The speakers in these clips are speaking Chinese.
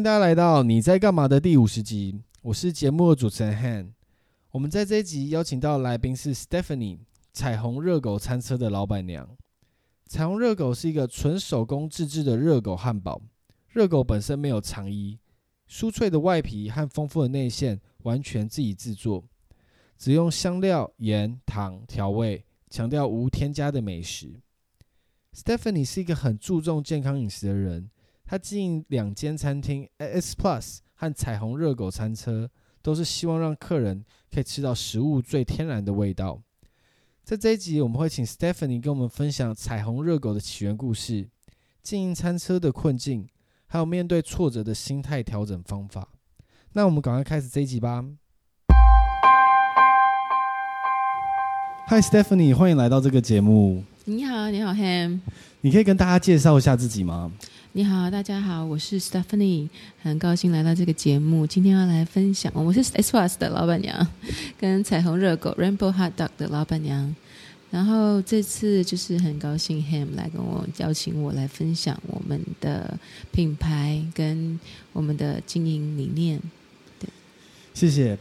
迎大家来到你在干嘛的第五十集，我是节目的主持人 Han。我们在这一集邀请到来宾是 Stephanie，彩虹热狗餐车的老板娘。彩虹热狗是一个纯手工自制的热狗汉堡，热狗本身没有肠衣，酥脆的外皮和丰富的内馅完全自己制作，只用香料、盐、糖调味，强调无添加的美食。Stephanie 是一个很注重健康饮食的人。他经营两间餐厅，S Plus 和彩虹热狗餐车，都是希望让客人可以吃到食物最天然的味道。在这一集，我们会请 Stephanie 跟我们分享彩虹热狗的起源故事、经营餐车的困境，还有面对挫折的心态调整方法。那我们赶快开始这一集吧。Hi Stephanie，欢迎来到这个节目。你好，你好 Ham。你可以跟大家介绍一下自己吗？你好，大家好，我是 Stephanie，很高兴来到这个节目。今天要来分享，我是 S Plus 的老板娘，跟彩虹热狗 Rainbow Hot Dog 的老板娘。然后这次就是很高兴 Ham 来跟我邀请我来分享我们的品牌跟我们的经营理念。对，谢谢。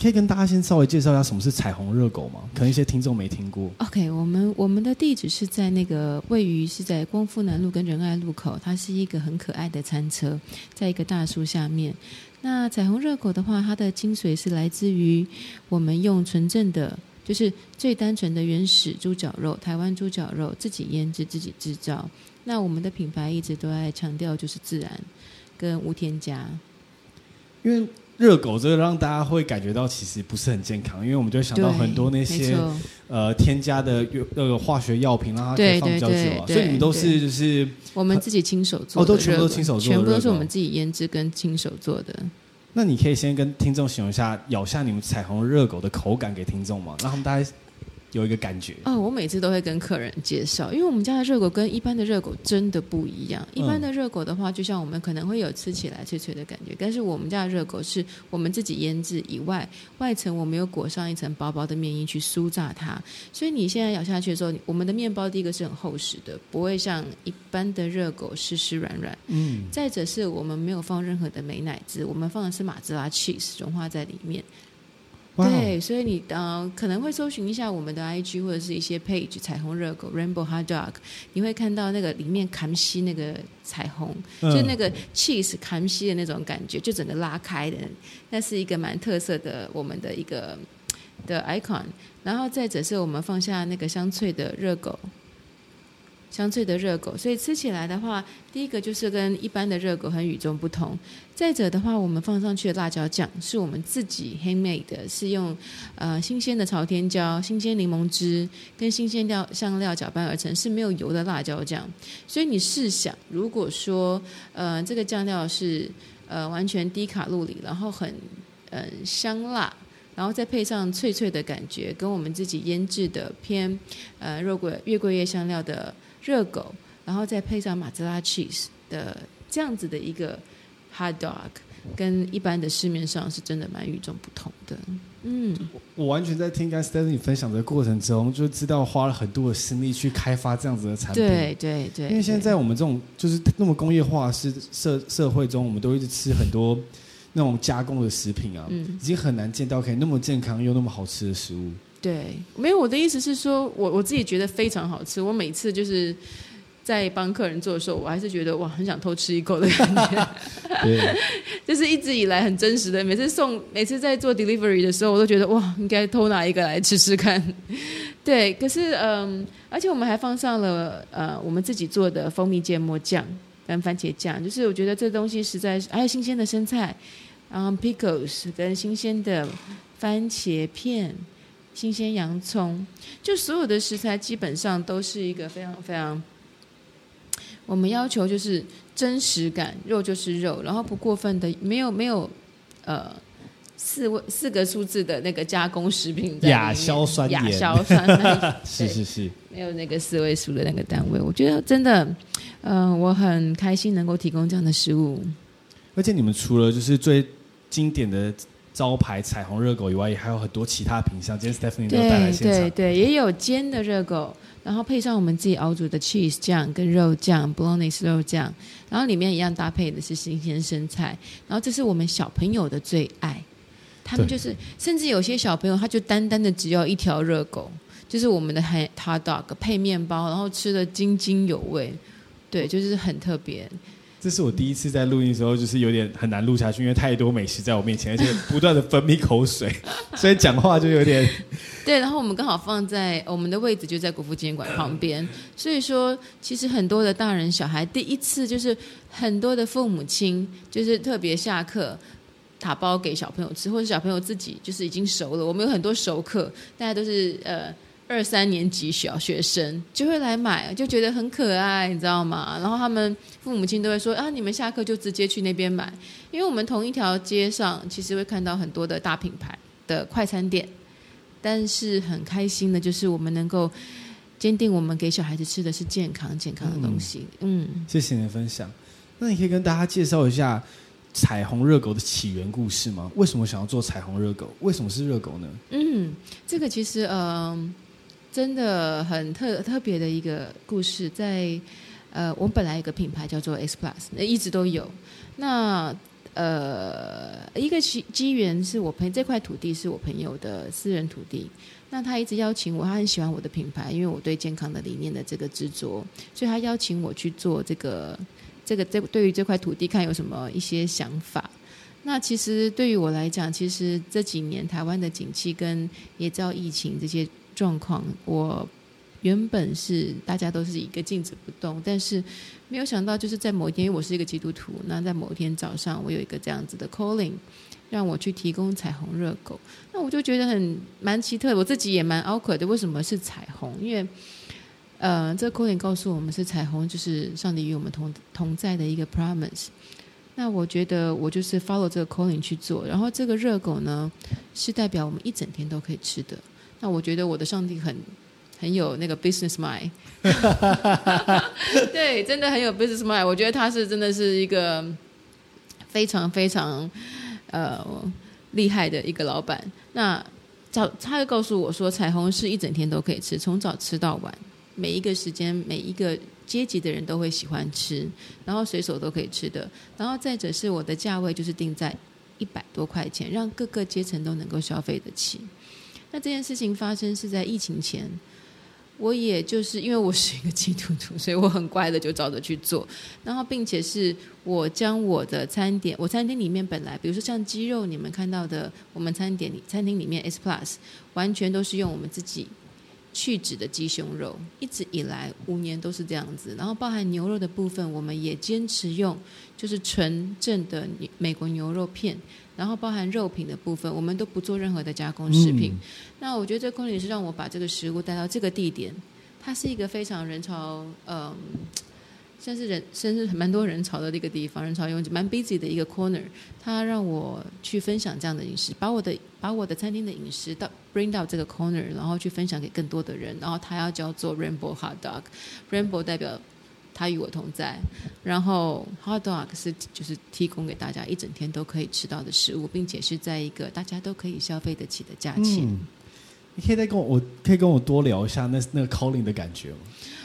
可以跟大家先稍微介绍一下什么是彩虹热狗吗？可能一些听众没听过。OK，我们我们的地址是在那个位于是在光复南路跟仁爱路口，它是一个很可爱的餐车，在一个大树下面。那彩虹热狗的话，它的精髓是来自于我们用纯正的，就是最单纯的原始猪脚肉，台湾猪脚肉自己腌制自己制造。那我们的品牌一直都在强调就是自然跟无添加，因为。热狗这个让大家会感觉到其实不是很健康，因为我们就会想到很多那些呃添加的那个化学药品，让它可以放比较久啊。所以你们都是就是我们自己亲手做的，哦，都全部都亲手做的，全部都是我们自己腌制跟亲手做的。那你可以先跟听众形容一下咬下你们彩虹热狗的口感给听众吗？让他们大家。有一个感觉哦，我每次都会跟客人介绍，因为我们家的热狗跟一般的热狗真的不一样。一般的热狗的话，就像我们可能会有吃起来脆脆的感觉，但是我们家的热狗是我们自己腌制以外，外层我们有裹上一层薄薄的面衣去酥炸它，所以你现在咬下去的时候，我们的面包第一个是很厚实的，不会像一般的热狗湿湿软软。嗯，再者是我们没有放任何的美乃滋，我们放的是马自拉 cheese 融化在里面。对，所以你呃可能会搜寻一下我们的 IG 或者是一些 page 彩虹热狗 Rainbow Hot Dog，你会看到那个里面卡西那个彩虹，嗯、就那个 cheese 卡西的那种感觉，就整个拉开的，那是一个蛮特色的我们的一个的 icon。然后再者是我们放下那个香脆的热狗。香脆的热狗，所以吃起来的话，第一个就是跟一般的热狗很与众不同。再者的话，我们放上去的辣椒酱是我们自己 handmade 的，是用呃新鲜的朝天椒、新鲜柠檬汁跟新鲜料香料搅拌而成，是没有油的辣椒酱。所以你试想，如果说呃这个酱料是呃完全低卡路里，然后很嗯、呃、香辣，然后再配上脆脆的感觉，跟我们自己腌制的偏呃肉桂月桂叶香料的。热狗，然后再配上马兹拉 cheese 的这样子的一个 hot dog，跟一般的市面上是真的蛮与众不同的。嗯，我完全在听刚 Stephanie 分享的过程中，就知道花了很多的心力去开发这样子的产品。对对对。因为现在在我们这种就是那么工业化是社社会中，我们都一直吃很多那种加工的食品啊，嗯，已经很难见到可以那么健康又那么好吃的食物。对，没有，我的意思是说，我我自己觉得非常好吃。我每次就是在帮客人做的时候，我还是觉得哇，很想偷吃一口的感觉。对，就是一直以来很真实的。每次送，每次在做 delivery 的时候，我都觉得哇，应该偷拿一个来吃吃看。对，可是嗯，而且我们还放上了呃，我们自己做的蜂蜜芥末酱跟番茄酱，就是我觉得这东西实在是还有新鲜的生菜，然后 pickles 跟新鲜的番茄片。新鲜洋葱，就所有的食材基本上都是一个非常非常，我们要求就是真实感，肉就是肉，然后不过分的，没有没有呃四位四个数字的那个加工食品在亚硝酸亚硝酸，是是是，没有那个四位数的那个单位，我觉得真的，嗯、呃，我很开心能够提供这样的食物。而且你们除了就是最经典的。招牌彩虹热狗以外，也还有很多其他品相。今天 Stephanie 都带来现场，对。对。对，也有煎的热狗，然后配上我们自己熬煮的 cheese 酱跟肉酱，Bolognese 肉酱，然后里面一样搭配的是新鲜生菜，然后这是我们小朋友的最爱，他们就是甚至有些小朋友他就单单的只要一条热狗，就是我们的 hot dog 配面包，然后吃的津津有味，对，就是很特别。这是我第一次在录音的时候，就是有点很难录下去，因为太多美食在我面前，而且不断的分泌口水，所以讲话就有点。对，然后我们刚好放在我们的位置就在国父纪念馆旁边，所以说其实很多的大人小孩第一次就是很多的父母亲就是特别下课打包给小朋友吃，或者小朋友自己就是已经熟了。我们有很多熟客，大家都是呃。二三年级小学生就会来买，就觉得很可爱，你知道吗？然后他们父母亲都会说啊，你们下课就直接去那边买，因为我们同一条街上其实会看到很多的大品牌的快餐店，但是很开心的就是我们能够坚定我们给小孩子吃的是健康健康的东西。嗯，嗯，谢谢你的分享。那你可以跟大家介绍一下彩虹热狗的起源故事吗？为什么想要做彩虹热狗？为什么是热狗呢？嗯，这个其实嗯。呃真的很特特别的一个故事，在呃，我本来有个品牌叫做 S Plus，那一直都有。那呃，一个机机缘是我朋友这块土地是我朋友的私人土地，那他一直邀请我，他很喜欢我的品牌，因为我对健康的理念的这个执着，所以他邀请我去做这个这个这对于这块土地看有什么一些想法。那其实对于我来讲，其实这几年台湾的景气跟也知道疫情这些。状况，我原本是大家都是一个静止不动，但是没有想到，就是在某一天，因为我是一个基督徒，那在某一天早上，我有一个这样子的 calling，让我去提供彩虹热狗，那我就觉得很蛮奇特，我自己也蛮 awkward 的，为什么是彩虹？因为呃，这个 calling 告诉我们是彩虹，就是上帝与我们同同在的一个 promise。那我觉得我就是 follow 这个 calling 去做，然后这个热狗呢，是代表我们一整天都可以吃的。那我觉得我的上帝很很有那个 business mind，对，真的很有 business mind。我觉得他是真的是一个非常非常呃厉害的一个老板。那早他就告诉我说，彩虹是一整天都可以吃，从早吃到晚，每一个时间每一个阶级的人都会喜欢吃，然后随手都可以吃的。然后再者是我的价位就是定在一百多块钱，让各个阶层都能够消费得起。那这件事情发生是在疫情前，我也就是因为我是一个基督徒，所以我很乖的就照着去做。然后，并且是我将我的餐点，我餐厅里面本来，比如说像鸡肉，你们看到的，我们餐点里餐厅里面 S Plus 完全都是用我们自己去脂的鸡胸肉，一直以来五年都是这样子。然后，包含牛肉的部分，我们也坚持用就是纯正的美国牛肉片。然后包含肉品的部分，我们都不做任何的加工食品。嗯、那我觉得这个 calling 是让我把这个食物带到这个地点，它是一个非常人潮，嗯，算是人，甚至蛮多人潮的一个地方，人潮拥挤，蛮 busy 的一个 corner。它让我去分享这样的饮食，把我的把我的餐厅的饮食到 bring 到这个 corner，然后去分享给更多的人。然后它要叫做 Rainbow Hot Dog，Rainbow 代表。他与我同在，然后 hot dog 是就是提供给大家一整天都可以吃到的食物，并且是在一个大家都可以消费得起的价钱。嗯，你可以再跟我，我可以跟我多聊一下那那个 calling 的感觉吗？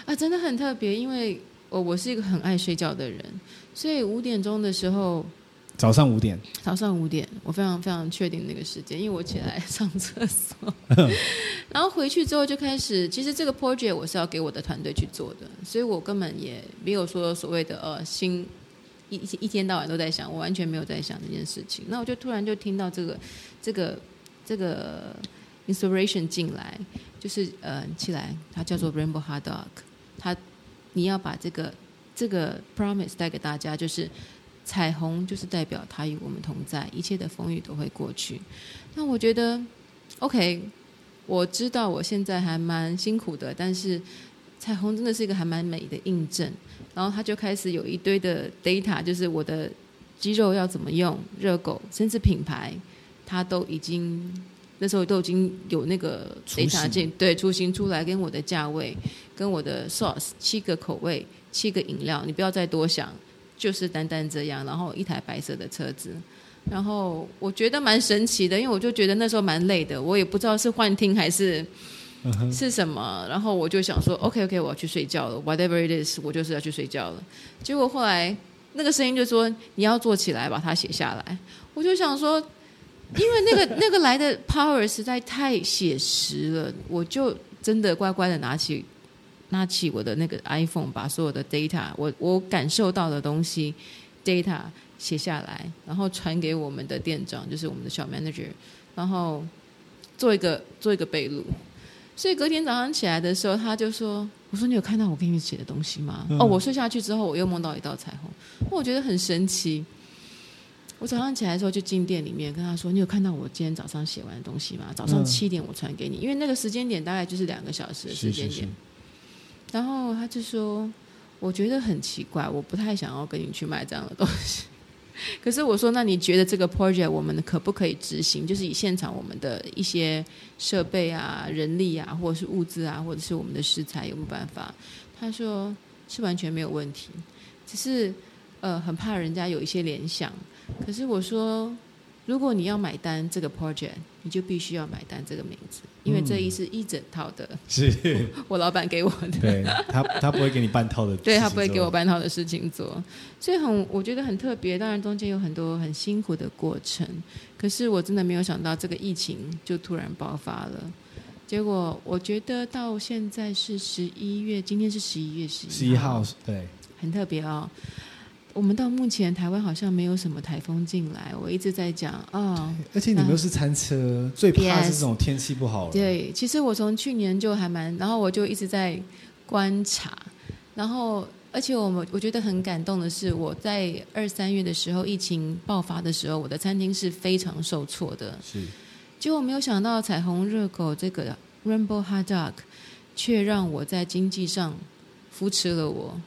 啊，真的很特别，因为我我是一个很爱睡觉的人，所以五点钟的时候。早上五点，早上五点，我非常非常确定那个时间，因为我起来上厕所，然后回去之后就开始。其实这个 project 我是要给我的团队去做的，所以我根本也没有说所谓的呃心一一天到晚都在想，我完全没有在想这件事情。那我就突然就听到这个这个这个 inspiration 进来，就是呃起来，它叫做 Rainbow Hot Dog，它你要把这个这个 promise 带给大家，就是。彩虹就是代表他与我们同在，一切的风雨都会过去。那我觉得，OK，我知道我现在还蛮辛苦的，但是彩虹真的是一个还蛮美的印证。然后他就开始有一堆的 data，就是我的肌肉要怎么用，热狗甚至品牌，他都已经那时候都已经有那个 data 进对雏形出来，跟我的价位，跟我的 sauce 七个口味，七个饮料，你不要再多想。就是单单这样，然后一台白色的车子，然后我觉得蛮神奇的，因为我就觉得那时候蛮累的，我也不知道是幻听还是是什么。然后我就想说，OK OK，我要去睡觉了，whatever it is，我就是要去睡觉了。结果后来那个声音就说你要坐起来把它写下来。我就想说，因为那个那个来的 power 实在太写实了，我就真的乖乖的拿起拿起我的那个 iPhone，把所有的 data，我我感受到的东西 data。写下来，然后传给我们的店长，就是我们的小 manager，然后做一个做一个备录。所以隔天早上起来的时候，他就说：“我说你有看到我给你写的东西吗？”嗯、哦，我睡下去之后，我又梦到一道彩虹，我觉得很神奇。我早上起来的时候就进店里面跟他说：“你有看到我今天早上写完的东西吗？早上七点我传给你，因为那个时间点大概就是两个小时的时间点。是是是”然后他就说：“我觉得很奇怪，我不太想要跟你去卖这样的东西。”可是我说，那你觉得这个 project 我们可不可以执行？就是以现场我们的一些设备啊、人力啊，或者是物资啊，或者是我们的食材有没有办法？他说是完全没有问题，只是呃很怕人家有一些联想。可是我说。如果你要买单这个 project，你就必须要买单这个名字，因为这一是一整套的，是 我老板给我的。对他，他不会给你半套的，对他不会给我半套的事情做，所以很我觉得很特别。当然中间有很多很辛苦的过程，可是我真的没有想到这个疫情就突然爆发了。结果我觉得到现在是十一月，今天是十一月十一号，十一号，对，很特别哦。我们到目前台湾好像没有什么台风进来，我一直在讲啊。哦、而且你们又是餐车，最怕是这种天气不好。对，其实我从去年就还蛮，然后我就一直在观察，然后而且我们我觉得很感动的是，我在二三月的时候疫情爆发的时候，我的餐厅是非常受挫的。是，结果没有想到彩虹热狗这个 Rainbow Hot Dog 却让我在经济上扶持了我。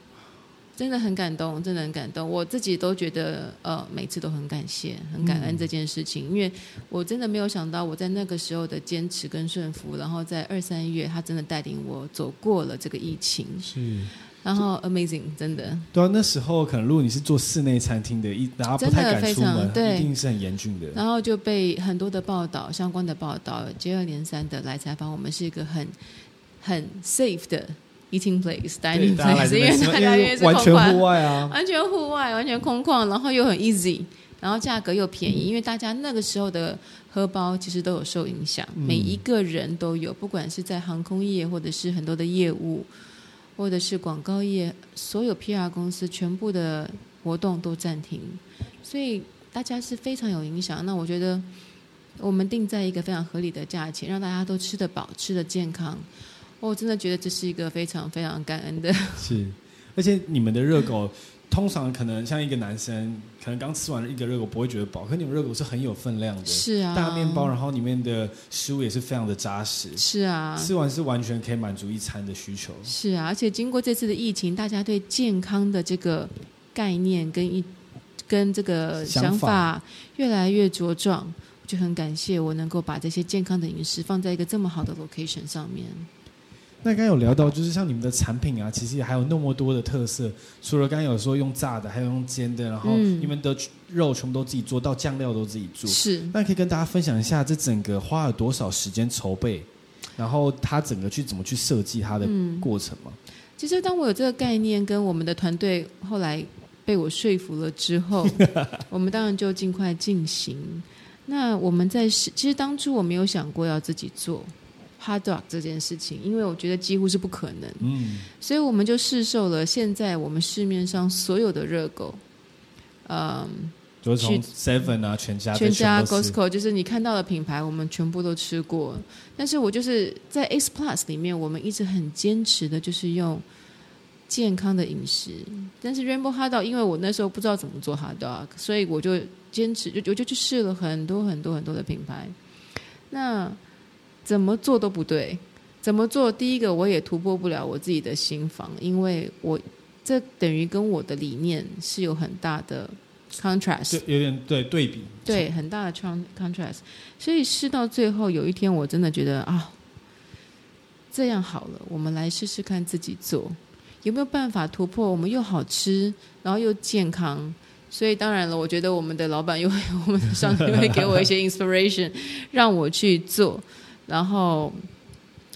真的很感动，真的很感动。我自己都觉得，呃，每次都很感谢、很感恩这件事情，嗯、因为我真的没有想到，我在那个时候的坚持跟顺服，然后在二三月，他真的带领我走过了这个疫情。是，然后 amazing，真的。对啊，那时候可能如果你是做室内餐厅的，一然后不太敢出门，对，一定是很严峻的。然后就被很多的报道、相关的报道接二连三的来采访，我们是一个很很 safe 的。Eating place, dining place，因为大家因为是完全户外啊，完全户外，完全空旷，然后又很 easy，然后价格又便宜，因为大家那个时候的荷包其实都有受影响，每一个人都有，不管是在航空业或者是很多的业务，或者是广告业，所有 PR 公司全部的活动都暂停，所以大家是非常有影响。那我觉得我们定在一个非常合理的价钱，让大家都吃得饱，吃得健康。我真的觉得这是一个非常非常感恩的。是，而且你们的热狗通常可能像一个男生，可能刚吃完了一个热狗不会觉得饱，可你们热狗是很有分量的，是啊，大面包，然后里面的食物也是非常的扎实，是啊，吃完是完全可以满足一餐的需求。是啊，而且经过这次的疫情，大家对健康的这个概念跟一跟这个想法越来越茁壮，就很感谢我能够把这些健康的饮食放在一个这么好的 location 上面。那刚刚有聊到，就是像你们的产品啊，其实也还有那么多的特色。除了刚刚有说用炸的，还有用煎的，然后你们的肉全部都自己做到，酱料都自己做。是。那可以跟大家分享一下，这整个花了多少时间筹备，然后它整个去怎么去设计它的过程吗？嗯，其实当我有这个概念，跟我们的团队后来被我说服了之后，我们当然就尽快进行。那我们在其实当初我没有想过要自己做。Hot dog 这件事情，因为我觉得几乎是不可能，嗯，所以我们就试售了。现在我们市面上所有的热狗，嗯，就是从 Seven 啊、全家、全家、Costco，就是你看到的品牌，我们全部都吃过。但是我就是在 X Plus 里面，我们一直很坚持的，就是用健康的饮食。但是 Rainbow Hot Dog，因为我那时候不知道怎么做 Hot Dog，所以我就坚持，就我就去试了很多很多很多的品牌。那怎么做都不对，怎么做？第一个，我也突破不了我自己的心房，因为我这等于跟我的理念是有很大的 contrast，有点对对比，对很大的 contrast。所以试到最后，有一天我真的觉得啊，这样好了，我们来试试看自己做有没有办法突破，我们又好吃，然后又健康，所以当然了，我觉得我们的老板又会，我们的上司会给我一些 inspiration，让我去做。然后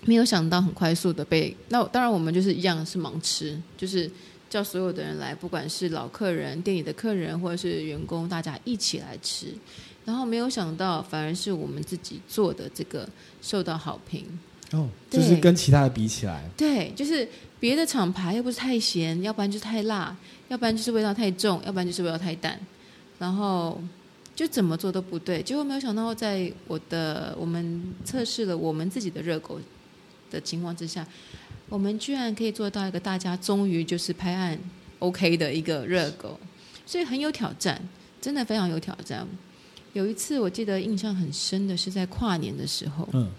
没有想到很快速的被那当然我们就是一样是盲吃，就是叫所有的人来，不管是老客人、店里的客人或者是员工，大家一起来吃。然后没有想到，反而是我们自己做的这个受到好评。哦，就是跟其他的比起来，对，就是别的厂牌又不是太咸，要不然就是太辣。要不然就是味道太重，要不然就是味道太淡，然后就怎么做都不对。结果没有想到，在我的我们测试了我们自己的热狗的情况之下，我们居然可以做到一个大家终于就是拍案 OK 的一个热狗，所以很有挑战，真的非常有挑战。有一次我记得印象很深的是在跨年的时候，嗯，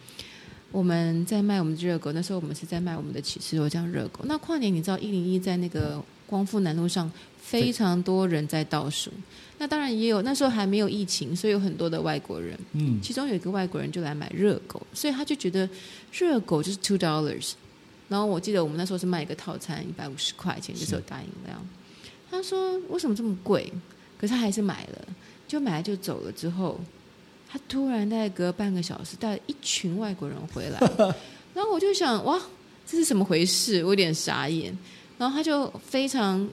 我们在卖我们的热狗，那时候我们是在卖我们的起司肉酱热狗。那跨年你知道一零一在那个。光复南路上非常多人在倒数，那当然也有那时候还没有疫情，所以有很多的外国人。嗯，其中有一个外国人就来买热狗，所以他就觉得热狗就是 two dollars。然后我记得我们那时候是卖一个套餐一百五十块钱，就是有大饮料。他说为什么这么贵？可是他还是买了，就买了就走了。之后他突然在隔半个小时带了一群外国人回来，然后我就想哇，这是怎么回事？我有点傻眼。然后他就非常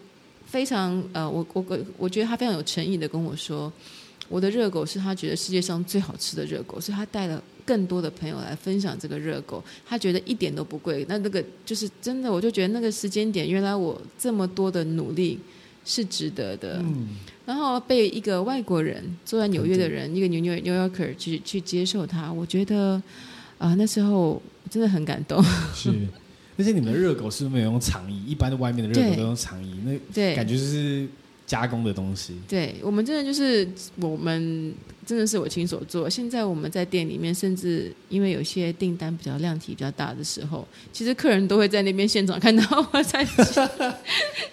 非常呃，我我我我觉得他非常有诚意的跟我说，我的热狗是他觉得世界上最好吃的热狗，所以他带了更多的朋友来分享这个热狗，他觉得一点都不贵。那那个就是真的，我就觉得那个时间点，原来我这么多的努力是值得的。嗯。然后被一个外国人坐在纽约的人，一个纽约 New Yorker 去去接受他，我觉得啊、呃，那时候真的很感动。是。而且你们的热狗是不是没有用肠衣？一般的外面的热狗都用肠衣，那感觉就是加工的东西。对，我们真的就是我们真的是我亲手做。现在我们在店里面，甚至因为有些订单比较量体比较大的时候，其实客人都会在那边现场看到我 在挤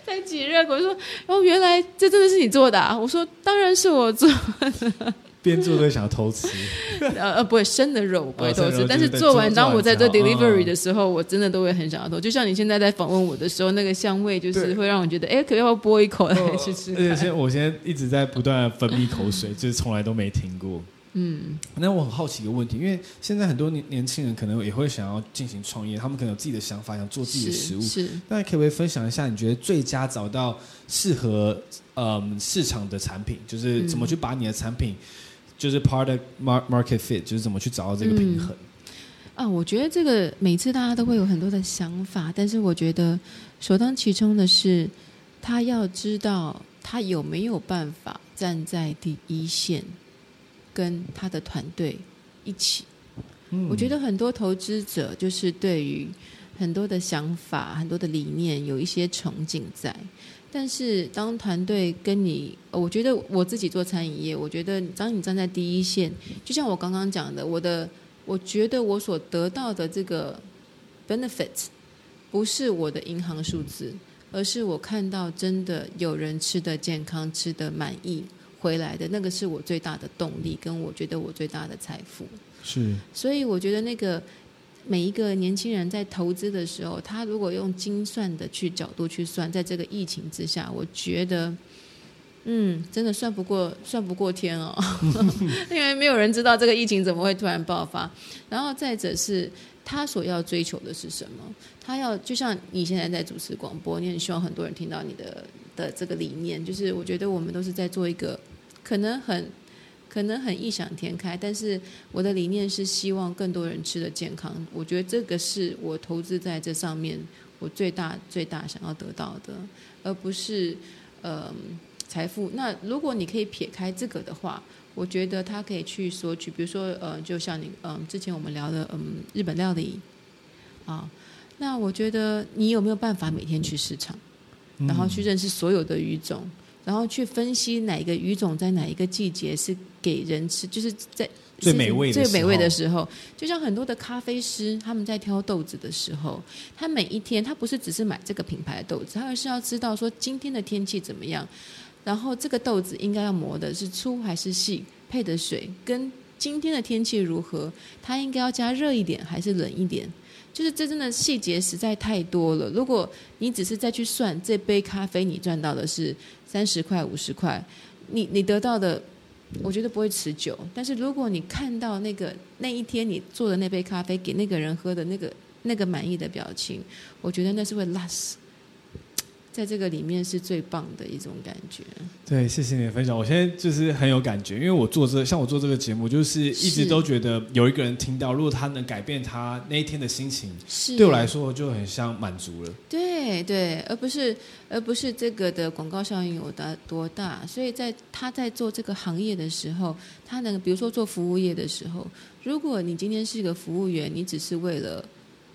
在挤热狗，说：“哦，原来这真的是你做的啊！”我说：“当然是我做的。”边做都想要偷吃，呃呃，不会生的肉不会偷吃，但是做完，当我在做 delivery 的时候，我真的都会很想要偷。就像你现在在访问我的时候，那个香味就是会让我觉得，哎，可要不要剥一口来吃吃？而且现我现在一直在不断的分泌口水，就是从来都没停过。嗯，那我很好奇一个问题，因为现在很多年年轻人可能也会想要进行创业，他们可能有自己的想法，想做自己的食物。是，那可不可以分享一下，你觉得最佳找到适合嗯市场的产品，就是怎么去把你的产品。就是 product market fit，就是怎么去找到这个平衡。嗯、啊，我觉得这个每次大家都会有很多的想法，但是我觉得首当其冲的是，他要知道他有没有办法站在第一线，跟他的团队一起。嗯、我觉得很多投资者就是对于很多的想法、很多的理念有一些憧憬在。但是，当团队跟你，我觉得我自己做餐饮业，我觉得当你站在第一线，就像我刚刚讲的，我的，我觉得我所得到的这个 benefit，不是我的银行数字，而是我看到真的有人吃的健康、吃的满意回来的，那个是我最大的动力，跟我觉得我最大的财富。是，所以我觉得那个。每一个年轻人在投资的时候，他如果用精算的去角度去算，在这个疫情之下，我觉得，嗯，真的算不过，算不过天哦，因为没有人知道这个疫情怎么会突然爆发。然后再者是，他所要追求的是什么？他要就像你现在在主持广播，你很希望很多人听到你的的这个理念，就是我觉得我们都是在做一个可能很。可能很异想天开，但是我的理念是希望更多人吃得健康。我觉得这个是我投资在这上面，我最大最大想要得到的，而不是呃财富。那如果你可以撇开这个的话，我觉得他可以去索取，比如说呃，就像你嗯、之前我们聊的嗯日本料理啊，那我觉得你有没有办法每天去市场，然后去认识所有的鱼种？然后去分析哪个鱼种在哪一个季节是给人吃，就是在最美味最美味的时候。就像很多的咖啡师，他们在挑豆子的时候，他每一天他不是只是买这个品牌的豆子，他而是要知道说今天的天气怎么样，然后这个豆子应该要磨的是粗还是细，配的水跟今天的天气如何，它应该要加热一点还是冷一点。就是这真的细节实在太多了。如果你只是再去算这杯咖啡，你赚到的是三十块、五十块，你你得到的，我觉得不会持久。但是如果你看到那个那一天你做的那杯咖啡给那个人喝的那个那个满意的表情，我觉得那是会 last。在这个里面是最棒的一种感觉。对，谢谢你的分享。我现在就是很有感觉，因为我做这像我做这个节目，就是一直都觉得有一个人听到，如果他能改变他那一天的心情，是对我来说就很像满足了。对对，而不是而不是这个的广告效应有多多大。所以在他在做这个行业的时候，他能比如说做服务业的时候，如果你今天是一个服务员，你只是为了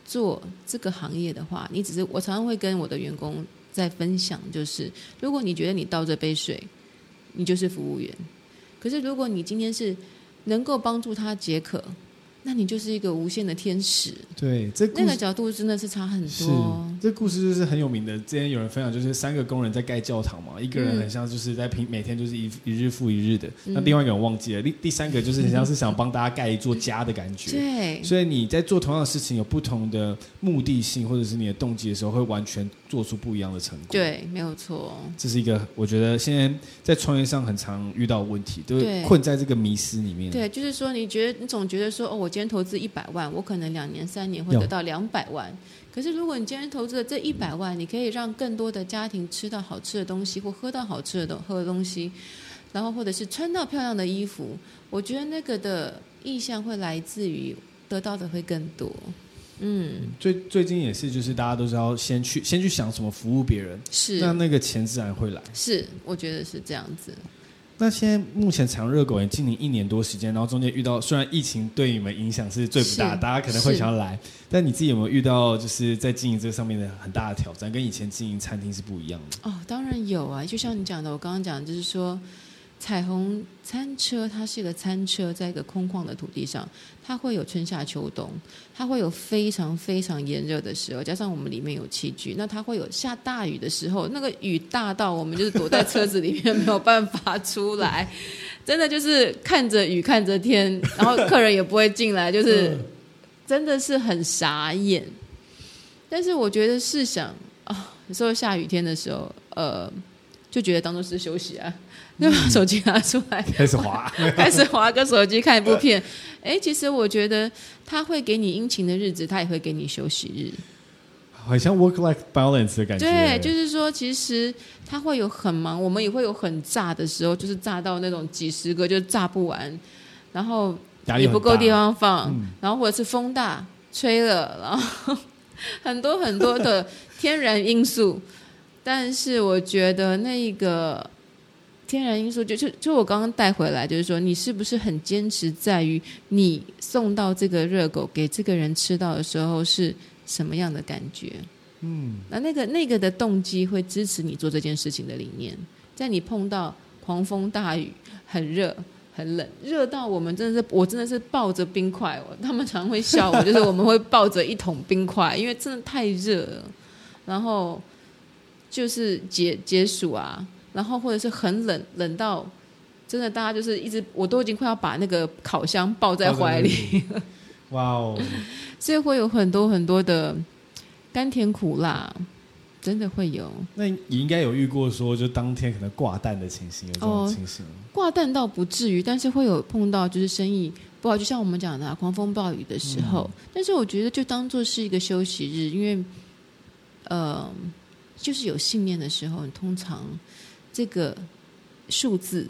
做这个行业的话，你只是我常常会跟我的员工。在分享就是，如果你觉得你倒这杯水，你就是服务员；可是如果你今天是能够帮助他解渴。那你就是一个无限的天使。对，这那个角度真的是差很多。这故事就是很有名的。之前有人分享，就是三个工人在盖教堂嘛，一个人很像就是在平每天就是一一日复一日的。嗯、那另外一个人忘记了，第第三个就是很像是想帮大家盖一座家的感觉。对。所以你在做同样的事情，有不同的目的性或者是你的动机的时候，会完全做出不一样的成果。对，没有错。这是一个我觉得现在在创业上很常遇到的问题，都困在这个迷失里面。对，就是说你觉得你总觉得说哦，我。今天投资一百万，我可能两年、三年会得到两百万。可是如果你今天投资的这一百万，你可以让更多的家庭吃到好吃的东西，或喝到好吃的东喝的东西，然后或者是穿到漂亮的衣服，我觉得那个的意向会来自于得到的会更多。嗯，最最近也是，就是大家都是要先去先去想怎么服务别人，是那那个钱自然会来。是，我觉得是这样子。那现在目前彩虹热狗也经营一年多时间，然后中间遇到虽然疫情对你们影响是最不大，大家可能会想要来，但你自己有没有遇到就是在经营这上面的很大的挑战，跟以前经营餐厅是不一样的？哦，当然有啊，就像你讲的，我刚刚讲就是说。彩虹餐车，它是一个餐车，在一个空旷的土地上，它会有春夏秋冬，它会有非常非常炎热的时候，加上我们里面有器具，那它会有下大雨的时候，那个雨大到我们就是躲在车子里面没有办法出来，真的就是看着雨看着天，然后客人也不会进来，就是真的是很傻眼。但是我觉得试想啊，有时候下雨天的时候，呃。就觉得当做是休息啊，就把手机拿出来开始滑，开始滑个手机看一部片。哎，其实我觉得他会给你殷勤的日子，他也会给你休息日，好像 work-life balance 的感觉。对，就是说，其实他会有很忙，我们也会有很炸的时候，就是炸到那种几十个就炸不完，然后也不够地方放，嗯、然后或者是风大吹了，然后 很多很多的天然因素。但是我觉得那个天然因素就，就就就我刚刚带回来，就是说你是不是很坚持在于你送到这个热狗给这个人吃到的时候是什么样的感觉？嗯，那那个那个的动机会支持你做这件事情的理念。在你碰到狂风大雨、很热、很冷，热到我们真的是我真的是抱着冰块，他们常会笑我，就是我们会抱着一桶冰块，因为真的太热了，然后。就是解解暑啊，然后或者是很冷，冷到真的大家就是一直，我都已经快要把那个烤箱抱在怀里。哇哦！所以会有很多很多的甘甜苦辣，真的会有。那你应该有遇过说，就当天可能挂蛋的情形，有这种情形？哦，挂蛋倒不至于，但是会有碰到就是生意不好，就像我们讲的啊，狂风暴雨的时候。嗯。但是我觉得就当做是一个休息日，因为呃。就是有信念的时候，你通常这个数字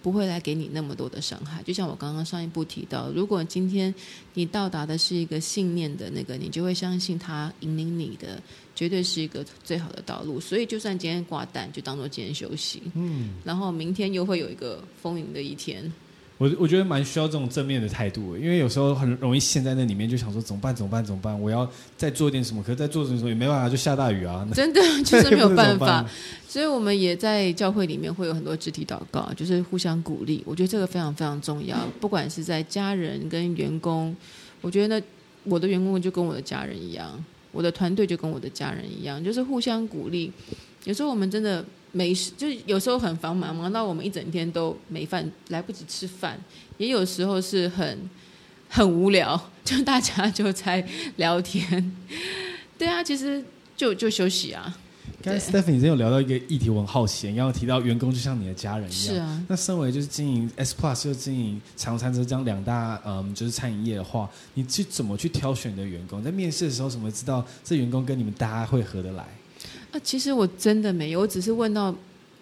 不会来给你那么多的伤害。就像我刚刚上一步提到，如果今天你到达的是一个信念的那个，你就会相信它引领你的绝对是一个最好的道路。所以，就算今天挂蛋，就当做今天休息。嗯，然后明天又会有一个丰盈的一天。我我觉得蛮需要这种正面的态度，因为有时候很容易陷在那里面，就想说怎么办？怎么办？怎么办？我要再做点什么？可是再做什么也没办法，就下大雨啊！真的 就是没有办法。所以我们也在教会里面会有很多肢体祷告，就是互相鼓励。我觉得这个非常非常重要，不管是在家人跟员工，我觉得呢，我的员工就跟我的家人一样，我的团队就跟我的家人一样，就是互相鼓励。有时候我们真的。没事，就是有时候很繁忙，忙到我们一整天都没饭，来不及吃饭。也有时候是很很无聊，就大家就在聊天。对啊，其实就就休息啊。刚才 Stephanie 真有聊到一个议题，我很好奇，然后提到员工就像你的家人一样。是啊。那身为就是经营 S Plus 又经营彩虹餐车这样两大嗯就是餐饮业的话，你去怎么去挑选你的员工？在面试的时候怎么知道这员工跟你们大家会合得来？啊，其实我真的没有，我只是问到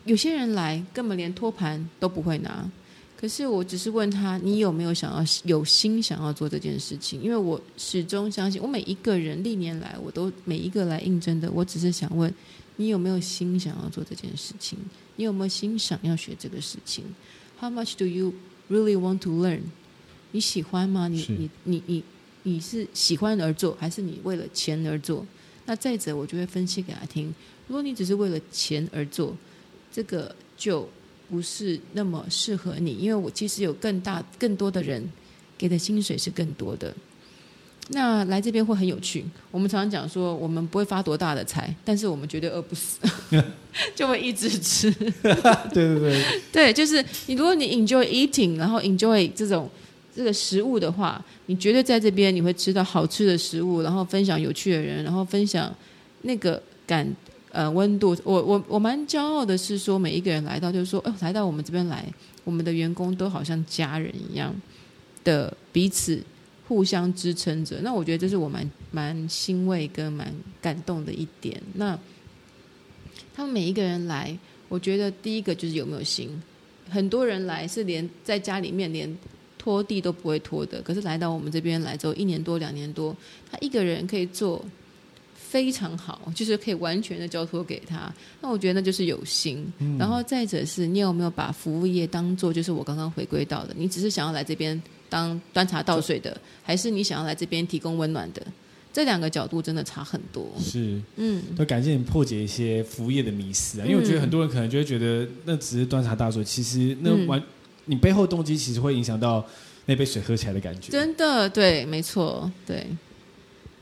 有些人来根本连托盘都不会拿，可是我只是问他，你有没有想要有心想要做这件事情？因为我始终相信，我每一个人历年来我都每一个来应征的，我只是想问。你有没有心想要做这件事情？你有没有心想要学这个事情？How much do you really want to learn？你喜欢吗？你你你你你是喜欢而做，还是你为了钱而做？那再者，我就会分析给他听。如果你只是为了钱而做，这个就不是那么适合你，因为我其实有更大、更多的人给的薪水是更多的。那来这边会很有趣。我们常常讲说，我们不会发多大的财，但是我们绝对饿不死，就会一直吃。对对对，对，就是你。如果你 enjoy eating，然后 enjoy 这种这个食物的话，你绝对在这边你会吃到好吃的食物，然后分享有趣的人，然后分享那个感呃温度。我我我蛮骄傲的是说，每一个人来到就是说，哦，来到我们这边来，我们的员工都好像家人一样的彼此。互相支撑着，那我觉得这是我蛮蛮欣慰跟蛮感动的一点。那他们每一个人来，我觉得第一个就是有没有心。很多人来是连在家里面连拖地都不会拖的，可是来到我们这边来之后，一年多两年多，他一个人可以做非常好，就是可以完全的交托给他。那我觉得那就是有心。嗯。然后再者是你有没有把服务业当做就是我刚刚回归到的，你只是想要来这边。当端茶倒水的，还是你想要来这边提供温暖的？这两个角度真的差很多。是，嗯，都感谢你破解一些服务业的迷思啊，因为我觉得很多人可能就会觉得那只是端茶倒水，其实那完、嗯、你背后动机其实会影响到那杯水喝起来的感觉。真的，对，没错，对。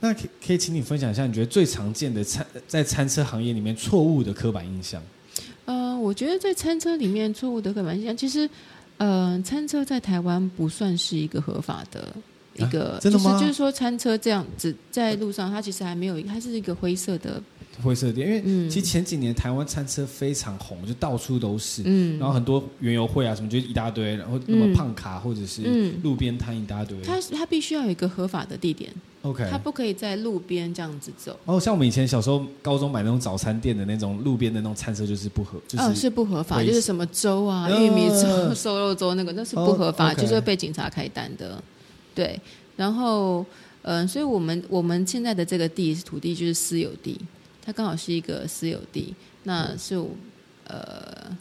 那可可以请你分享一下，你觉得最常见的餐在餐车行业里面错误的刻板印象？呃，我觉得在餐车里面错误的刻板印象，其实。嗯、呃，餐车在台湾不算是一个合法的一个，啊、真的吗？就是就是说，餐车这样子在路上，它其实还没有，它是一个灰色的灰色店。因为其实前几年台湾餐车非常红，就到处都是，嗯，然后很多园游会啊什么就一大堆，然后那么胖卡或者是路边摊一大堆。它它必须要有一个合法的地点。OK，他不可以在路边这样子走。哦，像我们以前小时候高中买那种早餐店的那种路边的那种餐车，就是不合，就是、哦、是不合法，就是什么粥啊、呃、玉米粥、瘦肉粥那个，那是不合法，哦 okay、就是会被警察开单的。对，然后嗯、呃，所以我们我们现在的这个地土地就是私有地，它刚好是一个私有地，那是呃。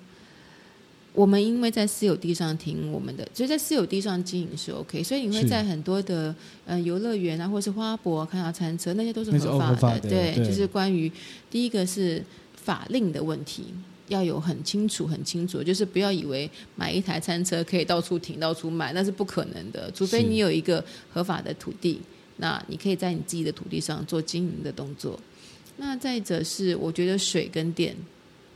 我们因为在私有地上停我们的，所以在私有地上经营是 OK，所以你会在很多的呃游乐园啊，或者是花博看到餐车，那些都是合法的。法的对，对，就是关于第一个是法令的问题，要有很清楚、很清楚，就是不要以为买一台餐车可以到处停、到处卖，那是不可能的。除非你有一个合法的土地，那你可以在你自己的土地上做经营的动作。那再者是，我觉得水跟电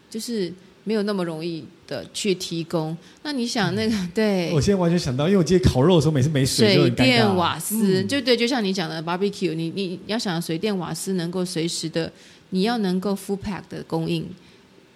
就是。没有那么容易的去提供。那你想那个、嗯、对？我现在完全想到，因为我记得烤肉的时候每次没水，水电瓦斯，就对，就像你讲的 barbecue，你你要想水电瓦斯能够随时的，你要能够 full pack 的供应，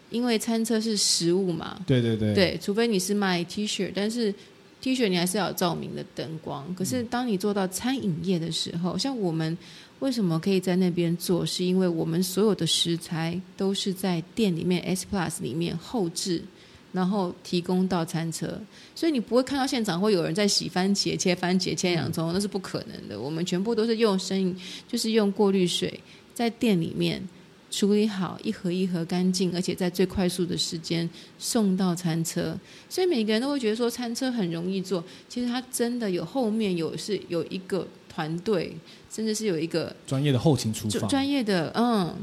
因为餐车是食物嘛。对对对。对，除非你是卖 T 恤，但是 T 恤你还是要有照明的灯光。可是当你做到餐饮业的时候，像我们。为什么可以在那边做？是因为我们所有的食材都是在店里面 S Plus 里面后制，然后提供到餐车，所以你不会看到现场会有人在洗番茄、切番茄、切洋葱，那是不可能的。我们全部都是用生，就是用过滤水在店里面处理好，一盒一盒干净，而且在最快速的时间送到餐车。所以每个人都会觉得说餐车很容易做，其实它真的有后面有是有一个团队。甚至是有一个专业的后勤厨房，专业的嗯，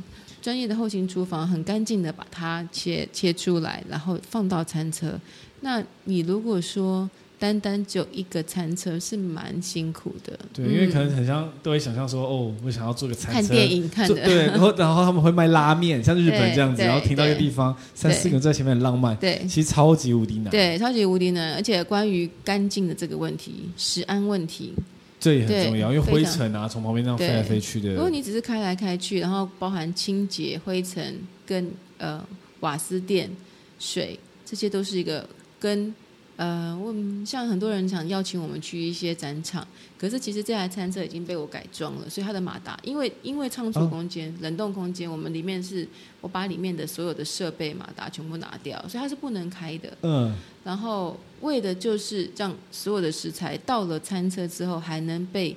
专业的后勤厨房，很干净的把它切切出来，然后放到餐车。那你如果说单单只有一个餐车，是蛮辛苦的。对，嗯、因为可能很像都会想象说，哦，我想要做个餐车，看电影看的，对，然后 然后他们会卖拉面，像日本这样子，然后停到一个地方，三四个人在前面很浪漫，对，其实超级无敌难，对，超级无敌难。而且关于干净的这个问题，食安问题。这也很重要，因为灰尘啊，从旁边这样飞来飞去的。如果你只是开来开去，然后包含清洁、灰尘跟呃瓦斯电、水，这些都是一个跟。呃，我像很多人想邀请我们去一些展场，可是其实这台餐车已经被我改装了，所以它的马达，因为因为仓储空间、哦、冷冻空间，我们里面是我把里面的所有的设备马达全部拿掉，所以它是不能开的。嗯。然后为的就是让所有的食材到了餐车之后，还能被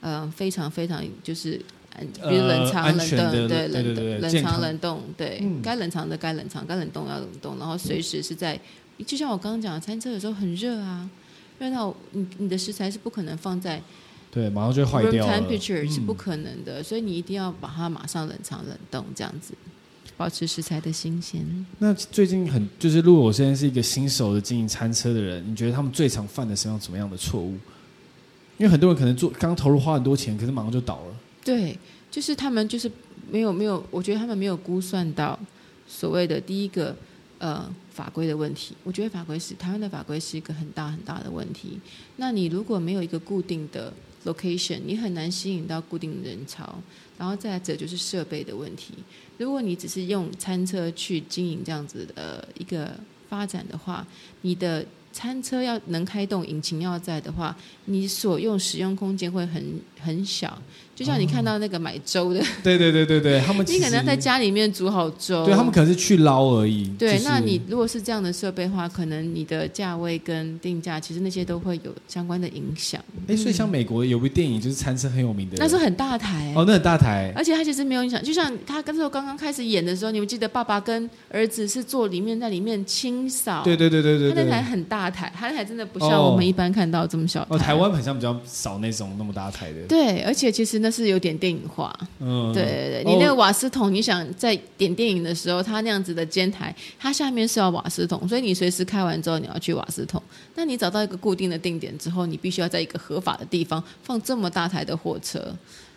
呃非常非常就是比如冷藏、冷冻，对，对冷冻、冷藏、冷冻，对，嗯、该冷藏的该冷藏，该冷冻要冷冻，然后随时是在。就像我刚刚讲的，餐车有时候很热啊，热到你你的食材是不可能放在对，马上就会坏掉了。Temperature 是不可能的，嗯，所以你一定要把它马上冷藏冷冻，这样子保持食材的新鲜。那最近很就是，如果我现在是一个新手的经营餐车的人，你觉得他们最常犯的是什么样的错误？因为很多人可能做刚投入花很多钱，可是马上就倒了。对，就是他们就是没有没有，我觉得他们没有估算到所谓的第一个呃。法规的问题，我觉得法规是台湾的法规是一个很大很大的问题。那你如果没有一个固定的 location，你很难吸引到固定人潮。然后再者就是设备的问题。如果你只是用餐车去经营这样子的一个发展的话，你的餐车要能开动，引擎要在的话，你所用使用空间会很很小。就像你看到那个买粥的，对对对对对，他们你可能要在家里面煮好粥，对他们可能是去捞而已。对，那你如果是这样的设备的话，可能你的价位跟定价，其实那些都会有相关的影响。哎，所以像美国有部电影就是餐车很有名的，那是很大台哦，那很大台，而且它其实没有影响。就像他那时候刚刚开始演的时候，你们记得爸爸跟儿子是坐里面在里面清扫，对对对对对，他那台很大台，他那台真的不像我们一般看到这么小台。哦，台湾好像比较少那种那么大台的。对，而且其实那是有点电影。化，嗯，对对对，你那个瓦斯桶，你想在点电影的时候，它那样子的尖台，它下面是要瓦斯桶，所以你随时开完之后，你要去瓦斯桶。那你找到一个固定的定点之后，你必须要在一个合法的地方放这么大台的货车，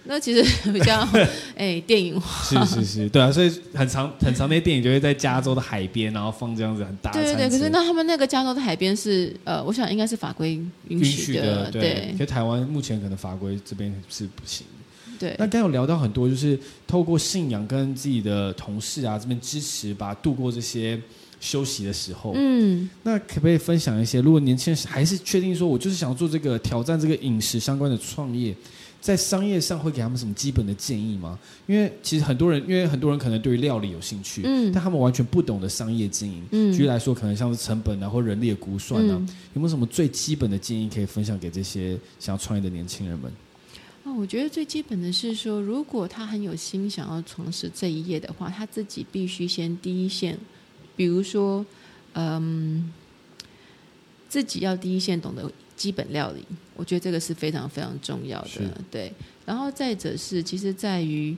那其实比较 哎电影化。是是是，对啊，所以很长很长那些电影就会在加州的海边，然后放这样子很大的。对对对，可是那他们那个加州的海边是呃，我想应该是法规允许的。对，其实台湾目前可能法规这边是不行。对，那刚有聊到很多，就是透过信仰跟自己的同事啊这边支持，把度过这些休息的时候。嗯，那可不可以分享一些？如果年轻人还是确定说，我就是想要做这个挑战这个饮食相关的创业，在商业上会给他们什么基本的建议吗？因为其实很多人，因为很多人可能对于料理有兴趣，嗯，但他们完全不懂得商业经营。嗯，举例来说，可能像是成本啊或人力的估算啊，嗯，有没有什么最基本的建议可以分享给这些想要创业的年轻人们？我觉得最基本的是说，如果他很有心想要从事这一业的话，他自己必须先第一线，比如说，嗯，自己要第一线懂得基本料理，我觉得这个是非常非常重要的。对，然后再者是，其实在于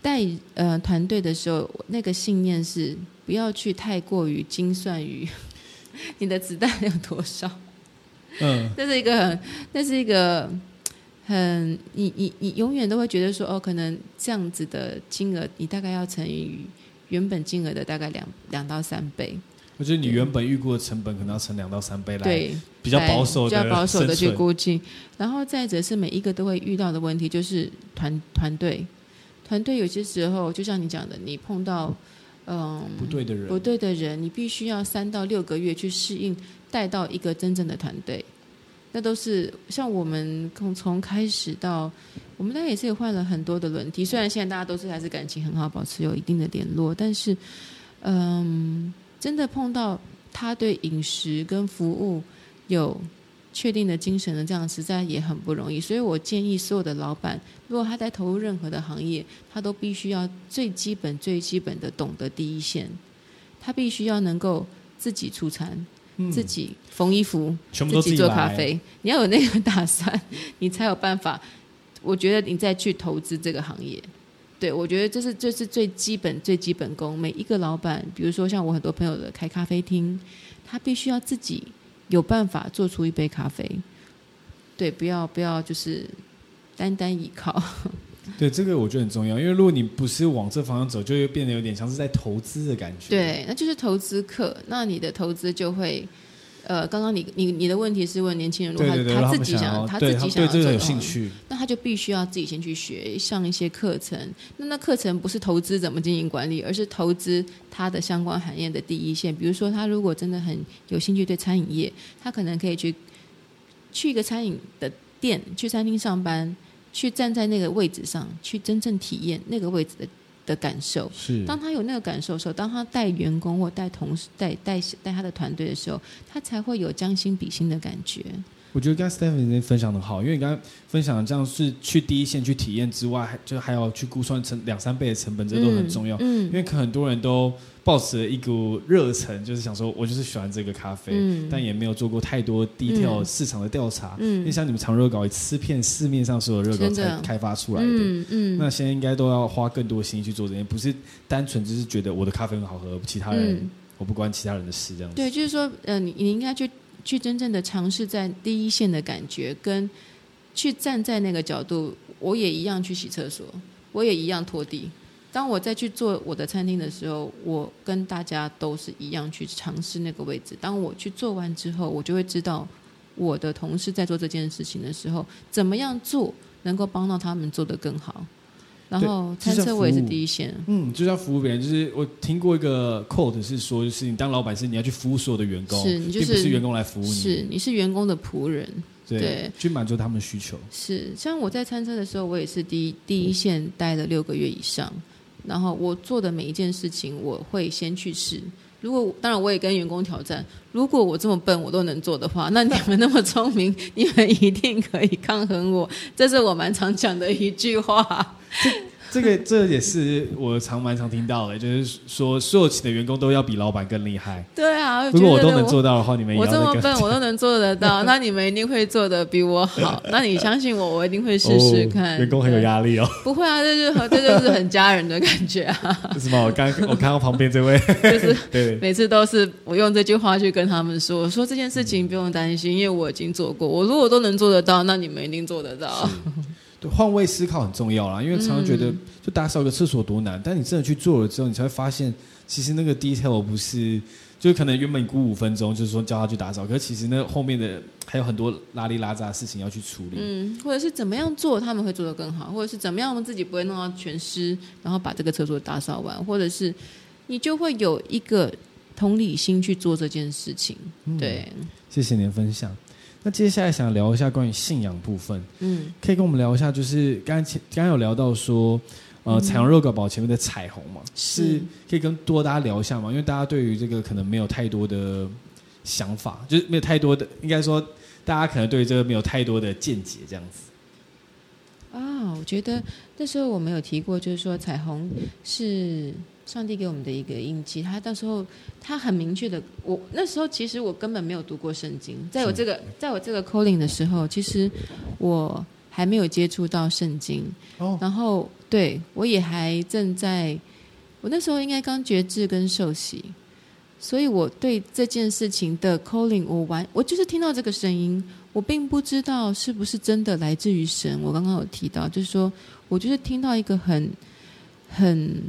带呃团队的时候，那个信念是不要去太过于精算于 你的子弹有多少。嗯，这是一个那，是一个。很，你你你永远都会觉得说，哦，可能这样子的金额，你大概要乘以原本金额的大概两两到三倍。我觉得你原本预估的成本可能要乘两到三倍来，对，比较保守的，比较保守的去估计。然后再者是每一个都会遇到的问题，就是团团队，团队有些时候就像你讲的，你碰到嗯不对的人，不对的人，你必须要三到六个月去适应，带到一个真正的团队。那都是像我们从从开始到，我们大概也是也换了很多的轮替。虽然现在大家都是还是感情很好，保持有一定的联络，但是，嗯，真的碰到他对饮食跟服务有确定的精神的这样，实在也很不容易。所以我建议所有的老板，如果他在投入任何的行业，他都必须要最基本、最基本的懂得第一线，他必须要能够自己出餐。自己缝衣服，全部都自己做咖啡，你要有那个打算，你才有办法。我觉得你再去投资这个行业，对，我觉得这是这是最基本最基本功。每一个老板，比如说像我很多朋友的开咖啡厅，他必须要自己有办法做出一杯咖啡，对，不要不要就是单单依靠。对，这个我觉得很重要，因为如果你不是往这方向走，就会变得有点像是在投资的感觉。对，那就是投资客，那你的投资就会，呃，刚刚你你你的问题是问年轻人，如果他他自己想，想他自己想要对这个兴趣，那他就必须要自己先去学上一些课程。那那课程不是投资怎么经营管理，而是投资他的相关行业的第一线。比如说，他如果真的很有兴趣对餐饮业，他可能可以去去一个餐饮的店，去餐厅上班，去站在那个位置上去真正体验那个位置的。的感受是，当他有那个感受的时候，当他带员工或带同事、带带带他的团队的时候，他才会有将心比心的感觉。我觉得刚才 Stephanie 分享的好，因为你刚刚分享的这样是去第一线去体验之外，还就还要去估算成两三倍的成本，这都很重要。嗯，因为可能很多人都抱持了一股热忱，就是想说我就是喜欢这个咖啡，嗯，但也没有做过太多 detail 市场的调查。嗯，因为像你们常热狗，一吃遍市面上所有热狗才开发出来的。嗯嗯，那现在应该都要花更多心去做这些，不是单纯就是觉得我的咖啡很好喝，其他人、嗯、我不关其他人的事这样子。对，就是说，呃，你你应该去。去真正的尝试在第一线的感觉，跟去站在那个角度，我也一样去洗厕所，我也一样拖地。当我再去做我的餐厅的时候，我跟大家都是一样去尝试那个位置。当我去做完之后，我就会知道我的同事在做这件事情的时候，怎么样做能够帮到他们做得更好。然后餐车我也是第一线，嗯，就是要服务别人。就是我听过一个 quote 是说，就是你当老板是你要去服务所有的员工，是你就是，是员工来服务你，是你是员工的仆人，对，对去满足他们的需求。是像我在餐车的时候，我也是第一第一线待了六个月以上，然后我做的每一件事情，我会先去试。如果当然我也跟员工挑战，如果我这么笨我都能做的话，那你们 那么聪明，你们一定可以抗衡我。这是我蛮常讲的一句话。这个这也是我常蛮常听到的，就是说所有的员工都要比老板更厉害。对啊，如果我都能做到的话，你们也要我这么笨 我都能做得到，那你们一定会做的比我好。那你相信我，我一定会试试看。哦、员工很有压力哦。不会啊，这就是这就是很家人的感觉啊。是吗？我刚我看到旁边这位，就是对，每次都是我用这句话去跟他们说，我说这件事情不用担心，因为我已经做过。我如果都能做得到，那你们一定做得到。换位思考很重要啦，因为常常觉得就打扫个厕所多难，嗯，但你真的去做了之后，你才会发现，其实那个 detail 不是，就可能原本你估五分钟，就是说叫他去打扫，可是其实那后面的还有很多拉里拉杂的事情要去处理。嗯，或者是怎么样做他们会做得更好，或者是怎么样我们自己不会弄到全湿，然后把这个厕所打扫完，或者是你就会有一个同理心去做这件事情。对，嗯，谢谢您的分享。那接下来想聊一下关于信仰部分，嗯，可以跟我们聊一下，就是刚刚刚刚有聊到说，呃，彩虹肉狗堡前面的彩虹嘛，是可以跟多大家聊一下嘛？因为大家对于这个可能没有太多的想法，就是没有太多的，应该说大家可能对于这个没有太多的见解，这样子。啊，我觉得那时候我们有提过，就是说彩虹是。上帝给我们的一个印记，他到时候他很明确的，我那时候其实我根本没有读过圣经，在我这个在我这个 calling 的时候，其实我还没有接触到圣经，哦、然后对我也还正在，我那时候应该刚觉知跟受洗，所以我对这件事情的 calling，我完我就是听到这个声音，我并不知道是不是真的来自于神。我刚刚有提到，就是说我就是听到一个很很。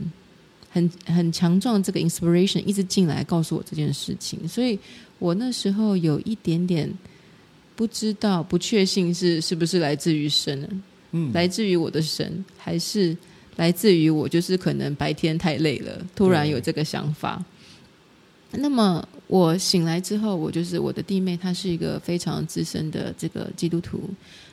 很很强壮，这个 inspiration 一直进来告诉我这件事情，所以我那时候有一点点不知道、不确信是是不是来自于神，嗯，来自于我的神，还是来自于我就是可能白天太累了，突然有这个想法。那么我醒来之后，我就是我的弟妹，她是一个非常资深的这个基督徒。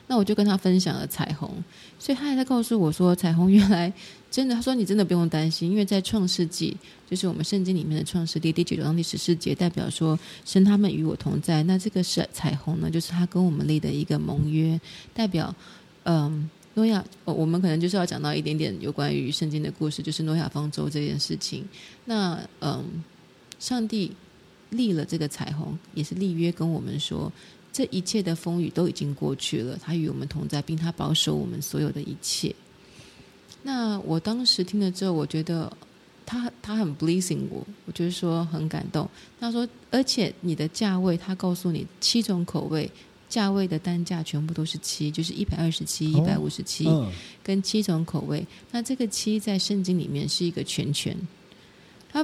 那我就跟她分享了彩虹，所以她还在告诉我说，彩虹原来真的，他说你真的不用担心，因为在创世纪，就是我们圣经里面的创世纪第九章第十四节，代表说神他们与我同在。那这个是彩虹呢，就是他跟我们立的一个盟约，代表嗯，诺亚，我们可能就是要讲到一点点有关于圣经的故事，就是诺亚方舟这件事情。那嗯，上帝立了这个彩虹，也是立约跟我们说。这一切的风雨都已经过去了，他与我们同在，并他保守我们所有的一切。那我当时听了之后，我觉得他他很 blessing 我，我就是说很感动。他说，而且你的价位，他告诉你七种口味，价位的单价全部都是七，就是一百二十七、一百五十七，跟七种口味。那这个七在圣经里面是一个全权，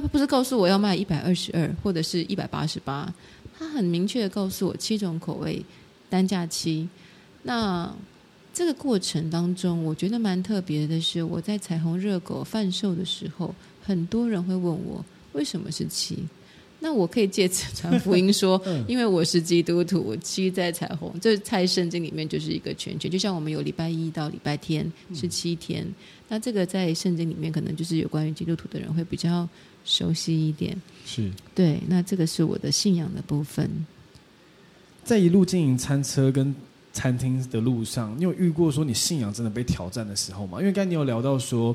他不是告诉我要卖一百二十二或者是一百八十八。他很明确的告诉我七种口味，单价七。那这个过程当中，我觉得蛮特别的是，我在彩虹热狗贩售的时候，很多人会问我为什么是七。那我可以借此传福音说，因为我是基督徒，七在彩虹，这在圣经里面就是一个圈圈，就像我们有礼拜一到礼拜天是七天，那这个在圣经里面可能就是有关于基督徒的人会比较熟悉一点。是对，那这个是我的信仰的部分。在一路经营餐车跟餐厅的路上，你有遇过说你信仰真的被挑战的时候吗？因为刚才你有聊到说，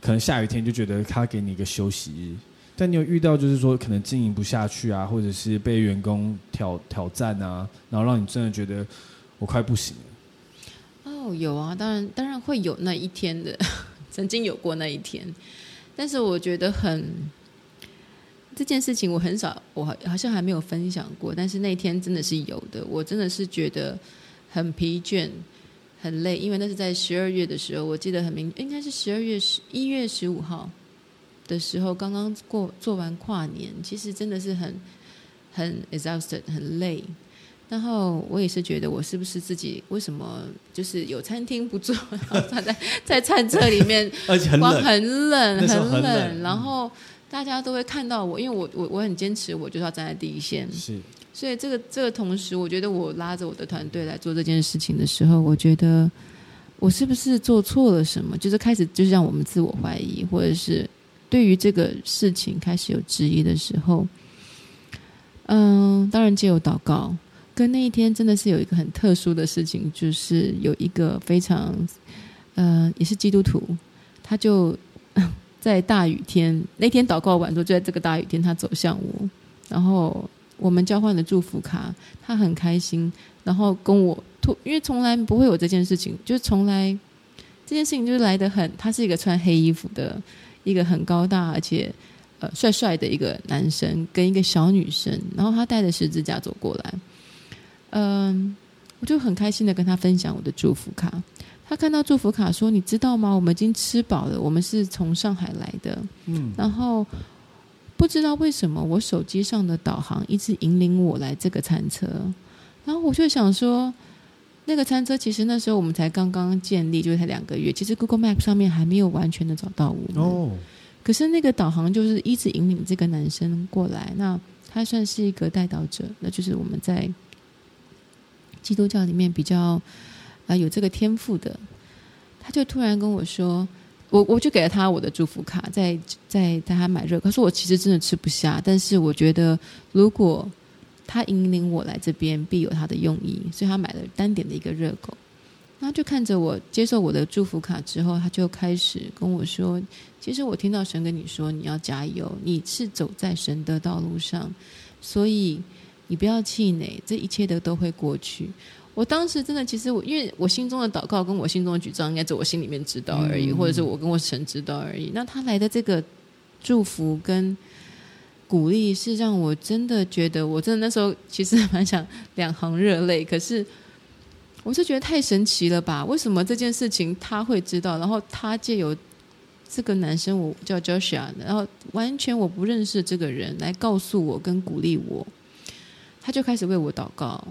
可能下雨天就觉得他给你一个休息日。但你有遇到就是说可能经营不下去啊，或者是被员工挑挑战啊，然后让你真的觉得我快不行了。哦，有啊，当然当然会有那一天的，曾经有过那一天。但是我觉得很这件事情我很少，我好像还没有分享过。但是那天真的是有的，我真的是觉得很疲倦、很累，因为那是在十二月的时候，我记得很明，应该是十二月十一月十五号。的时候，刚刚过做完跨年，其实真的是很很 exhausted，很累。然后我也是觉得，我是不是自己为什么就是有餐厅不做，然后在在餐车里面，而且很冷，很冷，很冷，很冷。然后大家都会看到我，因为我我我很坚持，我就是要站在第一线。是，所以这个这个同时，我觉得我拉着我的团队来做这件事情的时候，我觉得我是不是做错了什么？就是开始就是让我们自我怀疑，或者是。对于这个事情开始有质疑的时候，嗯，当然借由祷告，跟那一天真的是有一个很特殊的事情，就是有一个非常，呃，也是基督徒，他就在大雨天那天祷告完之后，就在这个大雨天，他走向我，然后我们交换了祝福卡，他很开心，然后跟我，因为从来不会有这件事情，就从来这件事情就是来得很，他是一个穿黑衣服的。一个很高大而且呃帅帅的一个男生跟一个小女生，然后他带着十字架走过来，嗯，我就很开心的跟他分享我的祝福卡。他看到祝福卡说：“你知道吗？我们已经吃饱了，我们是从上海来的。”嗯，然后不知道为什么我手机上的导航一直引领我来这个餐车，然后我就想说。那个餐车其实那时候我们才刚刚建立，就是才两个月。其实 Google Map 上面还没有完全的找到我们。哦。可是那个导航就是一直引领这个男生过来，那他算是一个带导者，那就是我们在基督教里面比较啊、有这个天赋的。他就突然跟我说，我我就给了他我的祝福卡，在在他买热狗。他说我其实真的吃不下，但是我觉得如果。他引领我来这边，必有他的用意，所以他买了单点的一个热狗。然后就看着我接受我的祝福卡之后，他就开始跟我说：“其实我听到神跟你说，你要加油，你是走在神的道路上，所以你不要气馁，这一切的都会过去。”我当时真的，其实我因为我心中的祷告跟我心中的举证，应该只我心里面知道而已，嗯、或者是我跟我神知道而已。那他来的这个祝福跟。鼓励是让我真的觉得，我真的那时候其实蛮想两行热泪。可是我是觉得太神奇了吧？为什么这件事情他会知道？然后他借由这个男生，我叫 Joshua，然后完全我不认识这个人来告诉我跟鼓励我，他就开始为我祷告。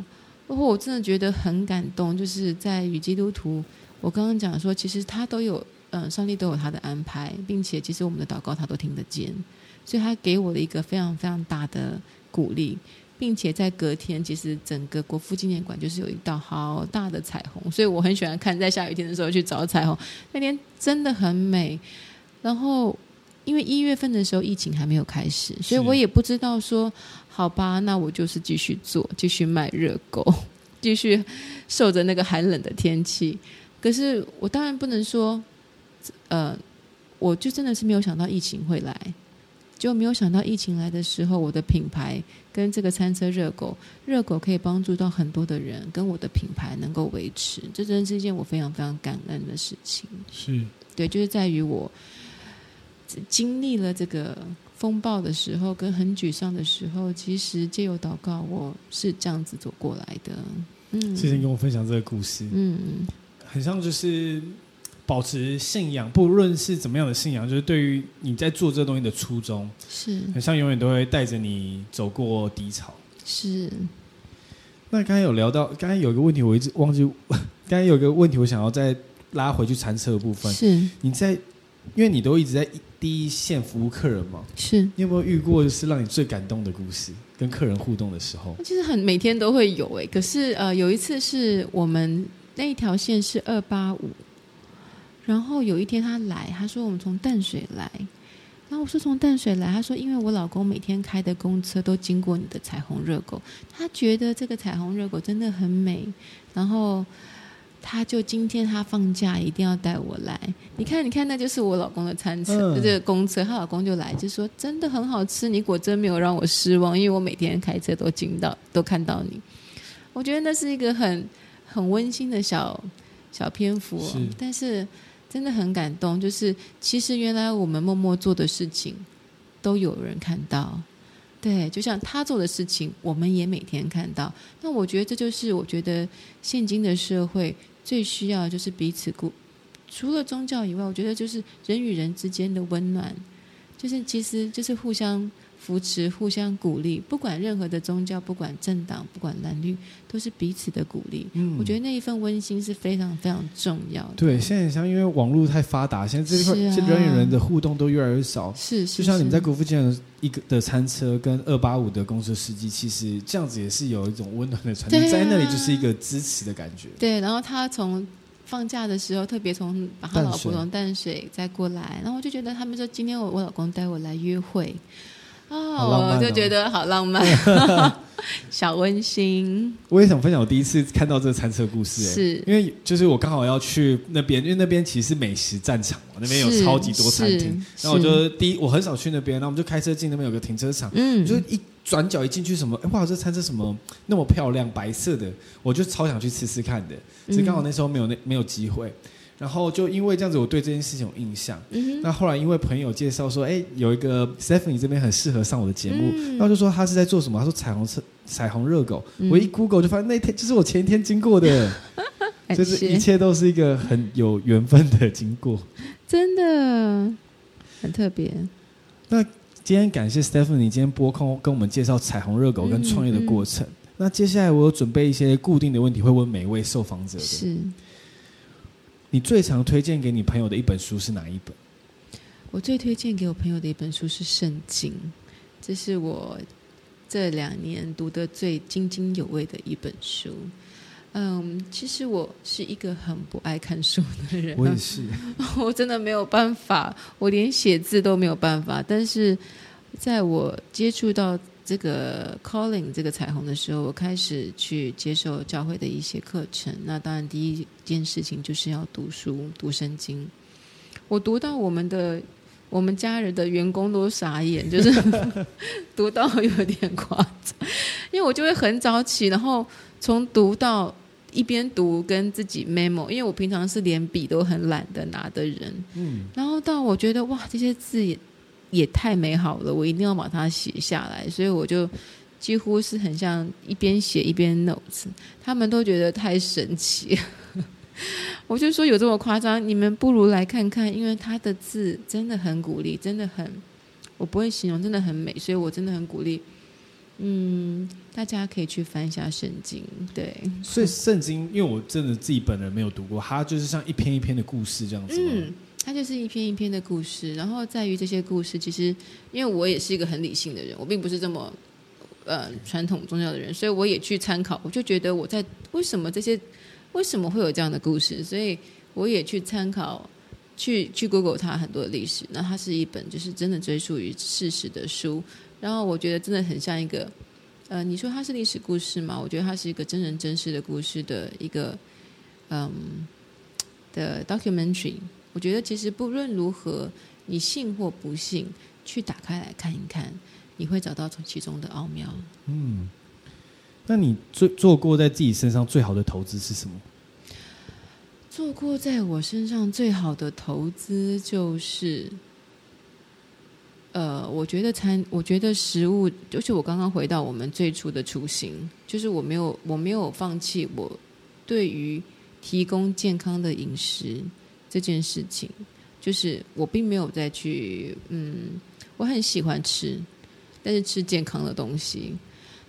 然后我真的觉得很感动，就是在与基督徒，我刚刚讲说，其实他都有，嗯，上帝都有他的安排，并且其实我们的祷告他都听得见。所以他给我了一个非常非常大的鼓励，并且在隔天，其实整个国父纪念馆就是有一道好大的彩虹，所以我很喜欢看在下雨天的时候去找彩虹。那天真的很美。然后因为一月份的时候疫情还没有开始，所以我也不知道说好吧，那我就是继续做，继续卖热狗，继续受着那个寒冷的天气。可是我当然不能说，呃，我就真的是没有想到疫情会来。就没有想到疫情来的时候，我的品牌跟这个餐车热狗，热狗可以帮助到很多的人，跟我的品牌能够维持，这真是一件我非常非常感恩的事情。是对，就是在于我经历了这个风暴的时候，跟很沮丧的时候，其实借由祷告，我是这样子走过来的。嗯，谢谢你跟我分享这个故事。嗯，很像就是。保持信仰，不论是怎么样的信仰，就是对于你在做这东西的初衷，是很像永远都会带着你走过低潮。是。那刚才有聊到，刚才有一个问题，我一直忘记。刚才有一个问题，我想要再拉回去残车的部分。是你在，因为你都一直在第一线服务客人嘛。是。你有没有遇过就是让你最感动的故事？跟客人互动的时候，其实很每天都会有哎。可是呃，有一次是我们那一条线是二八五，然后有一天他来，他说我们从淡水来。然后我说从淡水来，他说因为我老公每天开的公车都经过你的彩虹热狗，他觉得这个彩虹热狗真的很美，然后他就今天他放假一定要带我来。你看，你看，那就是我老公的餐车，嗯、就这个公车，他老公就来就说真的很好吃，你果真没有让我失望，因为我每天开车都经到都看到你。我觉得那是一个很很温馨的小小篇幅，是但是。真的很感动，就是其实原来我们默默做的事情，都有人看到，对，就像他做的事情，我们也每天看到。那我觉得这就是我觉得现今的社会最需要，就是彼此鼓，除了宗教以外，我觉得就是人与人之间的温暖，就是其实就是互相。扶持，互相鼓励，不管任何的宗教，不管政党，不管蓝绿，都是彼此的鼓励。嗯，我觉得那一份温馨是非常非常重要的。对，现在像因为网络太发达，现在这一块人与人的互动都越来越少。是，是，就像你们在国父纪念一个的餐车跟二八五的公车司机，其实这样子也是有一种温暖的传递，啊、在那里就是一个支持的感觉。对，然后他从放假的时候，特别从把他老婆从淡水再过来，然后我就觉得他们说今天我我老公带我来约会。哦，我就觉得好浪漫，小温馨。我也想分享我第一次看到这个餐车故事，是。因为就是我刚好要去那边，因为那边其实是美食战场嘛，那边有超级多餐厅。然后我就第一，我很少去那边，然后我们就开车进那边有个停车场，嗯，就一转角一进去什么，哎哇，这餐车什么那么漂亮，白色的，我就超想去吃吃看的，只是刚好那时候没有那没有机会。然后就因为这样子，我对这件事情有印象。嗯、那后来因为朋友介绍说，哎，有一个 Stephanie 这边很适合上我的节目，然后、嗯、就说他是在做什么？他说彩虹车、彩虹热狗。嗯、我一 Google 就发现那天就是我前一天经过的，谢就是一切都是一个很有缘分的经过，真的很特别。那今天感谢 Stephanie 今天拨空跟我们介绍彩虹热狗跟创业的过程。那接下来我有准备一些固定的问题，会问每一位受访者的。是。你最常推荐给你朋友的一本书是哪一本？我最推荐给我朋友的一本书是《圣经》，这是我这两年读得最津津有味的一本书。嗯，其实我是一个很不爱看书的人，我也是，我真的没有办法，我连写字都没有办法。但是在我接触到这个 calling 这个彩虹的时候，我开始去接受教会的一些课程。那当然，第一件事情就是要读书，读圣经。我读到我们的我们家人的员工都傻眼，就是 读到有点夸张。因为我就会很早起，然后从读到一边读跟自己 memo。因为我平常是连笔都很懒得拿的人，嗯，然后到我觉得哇，这些字也。太美好了，我一定要把它写下来，所以我就几乎是很像一边写一边 notes。他们都觉得太神奇，我就说有这么夸张？你们不如来看看，因为他的字真的很鼓励，真的很，我不会形容，真的很美，所以我真的很鼓励。嗯，大家可以去翻一下圣经，对。所以圣经，因为我真的自己本人没有读过，它就是像一篇一篇的故事这样子。嗯。它就是一篇一篇的故事，然后在于这些故事，其实因为我也是一个很理性的人，我并不是这么呃传统宗教的人，所以我也去参考，我就觉得我在为什么这些为什么会有这样的故事，所以我也去参考，去去 Google 它很多的历史，那它是一本就是真的追溯于事实的书，然后我觉得真的很像一个呃，你说它是历史故事吗？我觉得它是一个真人真事的故事的一个嗯的 documentary。我觉得其实不论如何，你信或不信，去打开来看一看，你会找到从其中的奥妙。嗯，那你做做过在自己身上最好的投资是什么？做过在我身上最好的投资就是，呃，我觉得餐，我觉得食物，就是我刚刚回到我们最初的初心，就是我没有，我没有放弃我对于提供健康的饮食。这件事情，就是我并没有再去，嗯，我很喜欢吃，但是吃健康的东西。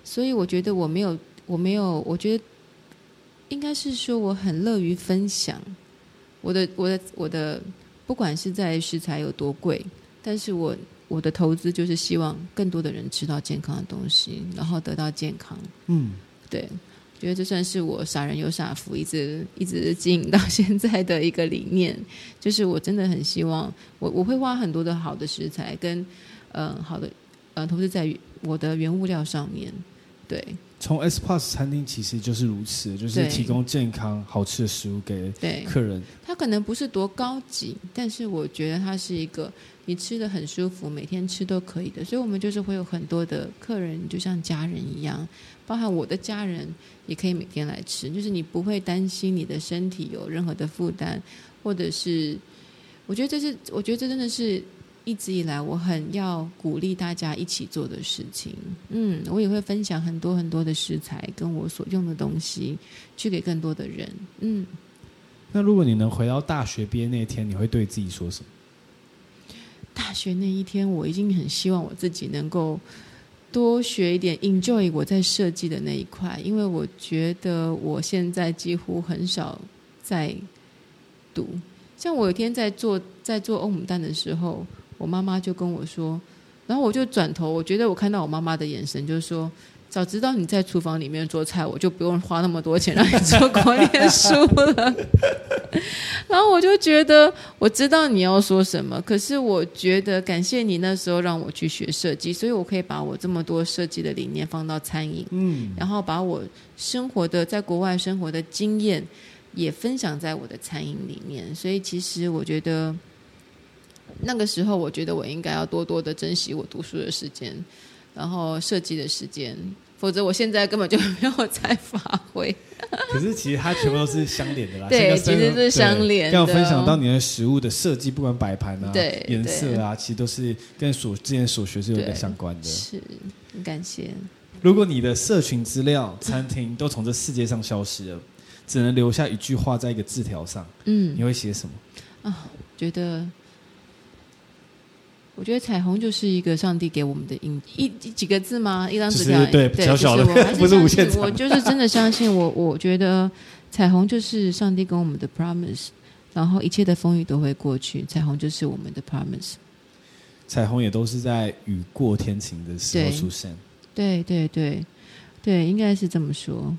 所以我觉得我没有，我没有，我觉得应该是说我很乐于分享我的我的我的，不管是在食材有多贵，但是我我的投资就是希望更多的人吃到健康的东西，然后得到健康。嗯，对。觉得这算是我傻人有傻福，一直一直经营到现在的一个理念，就是我真的很希望我我会花很多的好的食材跟嗯、呃、好的呃投资在我的原物料上面，对。从 S Plus 餐厅其实就是如此，就是提供健康好吃的食物给客人。它可能不是多高级，但是我觉得它是一个你吃的很舒服，每天吃都可以的。所以我们就是会有很多的客人，就像家人一样，包含我的家人也可以每天来吃。就是你不会担心你的身体有任何的负担，或者是我觉得这是，我觉得这真的是。一直以来，我很要鼓励大家一起做的事情。嗯，我也会分享很多很多的食材，跟我所用的东西，去给更多的人。嗯，那如果你能回到大学毕业那一天，你会对自己说什么？大学那一天，我已经很希望我自己能够多学一点，enjoy 我在设计的那一块，因为我觉得我现在几乎很少在读。像我有一天在做在做欧姆蛋的时候。我妈妈就跟我说，然后我就转头，我觉得我看到我妈妈的眼神，就是说，早知道你在厨房里面做菜，我就不用花那么多钱让你做国念 书了。然后我就觉得，我知道你要说什么，可是我觉得感谢你那时候让我去学设计，所以我可以把我这么多设计的理念放到餐饮，嗯，然后把我生活的在国外生活的经验也分享在我的餐饮里面，所以其实我觉得。那个时候，我觉得我应该要多多的珍惜我读书的时间，然后设计的时间，否则我现在根本就没有在发挥。可是其实它全部都是相连的啦，对，其实是相连的。要分享到你的食物的设计，不管摆盘啊、对颜色啊，其实都是跟所之前所学是有点相关的。是，很感谢。如果你的社群资料、餐厅都从这世界上消失了，只能留下一句话在一个字条上，嗯，你会写什么？啊，觉得。我觉得彩虹就是一个上帝给我们的印一几个字吗？一张纸条，对，对小小的，不是无限。我就是真的相信我，我觉得彩虹就是上帝跟我们的 promise，然后一切的风雨都会过去，彩虹就是我们的 promise。彩虹也都是在雨过天晴的时候出现。对对对对，应该是这么说。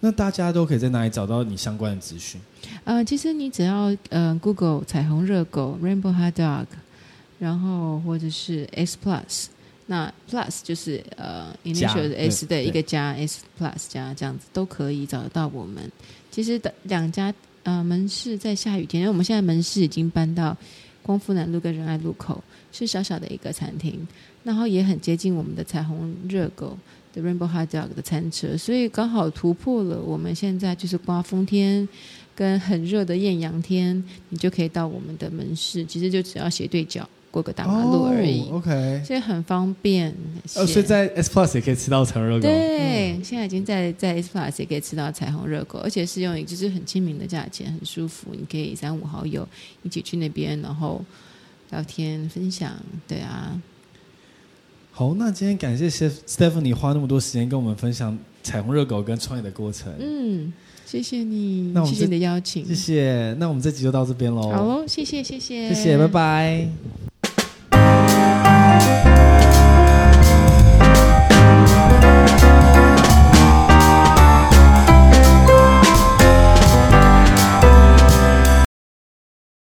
那大家都可以在哪里找到你相关的资讯？呃，其实你只要呃 Google 彩虹热狗 Rainbow Hot Dog。然后或者是 S Plus，那 Plus 就是呃 initial 的 S 的一个加 S Plus 加这样子都可以找得到我们。其实的两家呃门市在下雨天，因为我们现在门市已经搬到光复南路跟仁爱路口，是小小的一个餐厅，然后也很接近我们的彩虹热狗的 Rainbow Hot Dog 的餐车，所以刚好突破了我们现在就是刮风天跟很热的艳阳天，你就可以到我们的门市，其实就只要斜对角。过个大马路而已、oh,，OK，所以很方便。哦、oh,，所以在 S Plus 也可以吃到彩虹热狗。对、嗯，现在已经在在 S Plus 也可以吃到彩虹热狗，而且是用就是很亲民的价钱，很舒服。你可以三五好友一起去那边，然后聊天分享。对啊，好，那今天感谢 Stephanie 花那么多时间跟我们分享彩虹热狗跟创业的过程。嗯。谢谢你，那谢谢你的邀请。谢谢，那我们这集就到这边喽。好喽，谢谢，谢谢，谢谢，拜拜。Bye.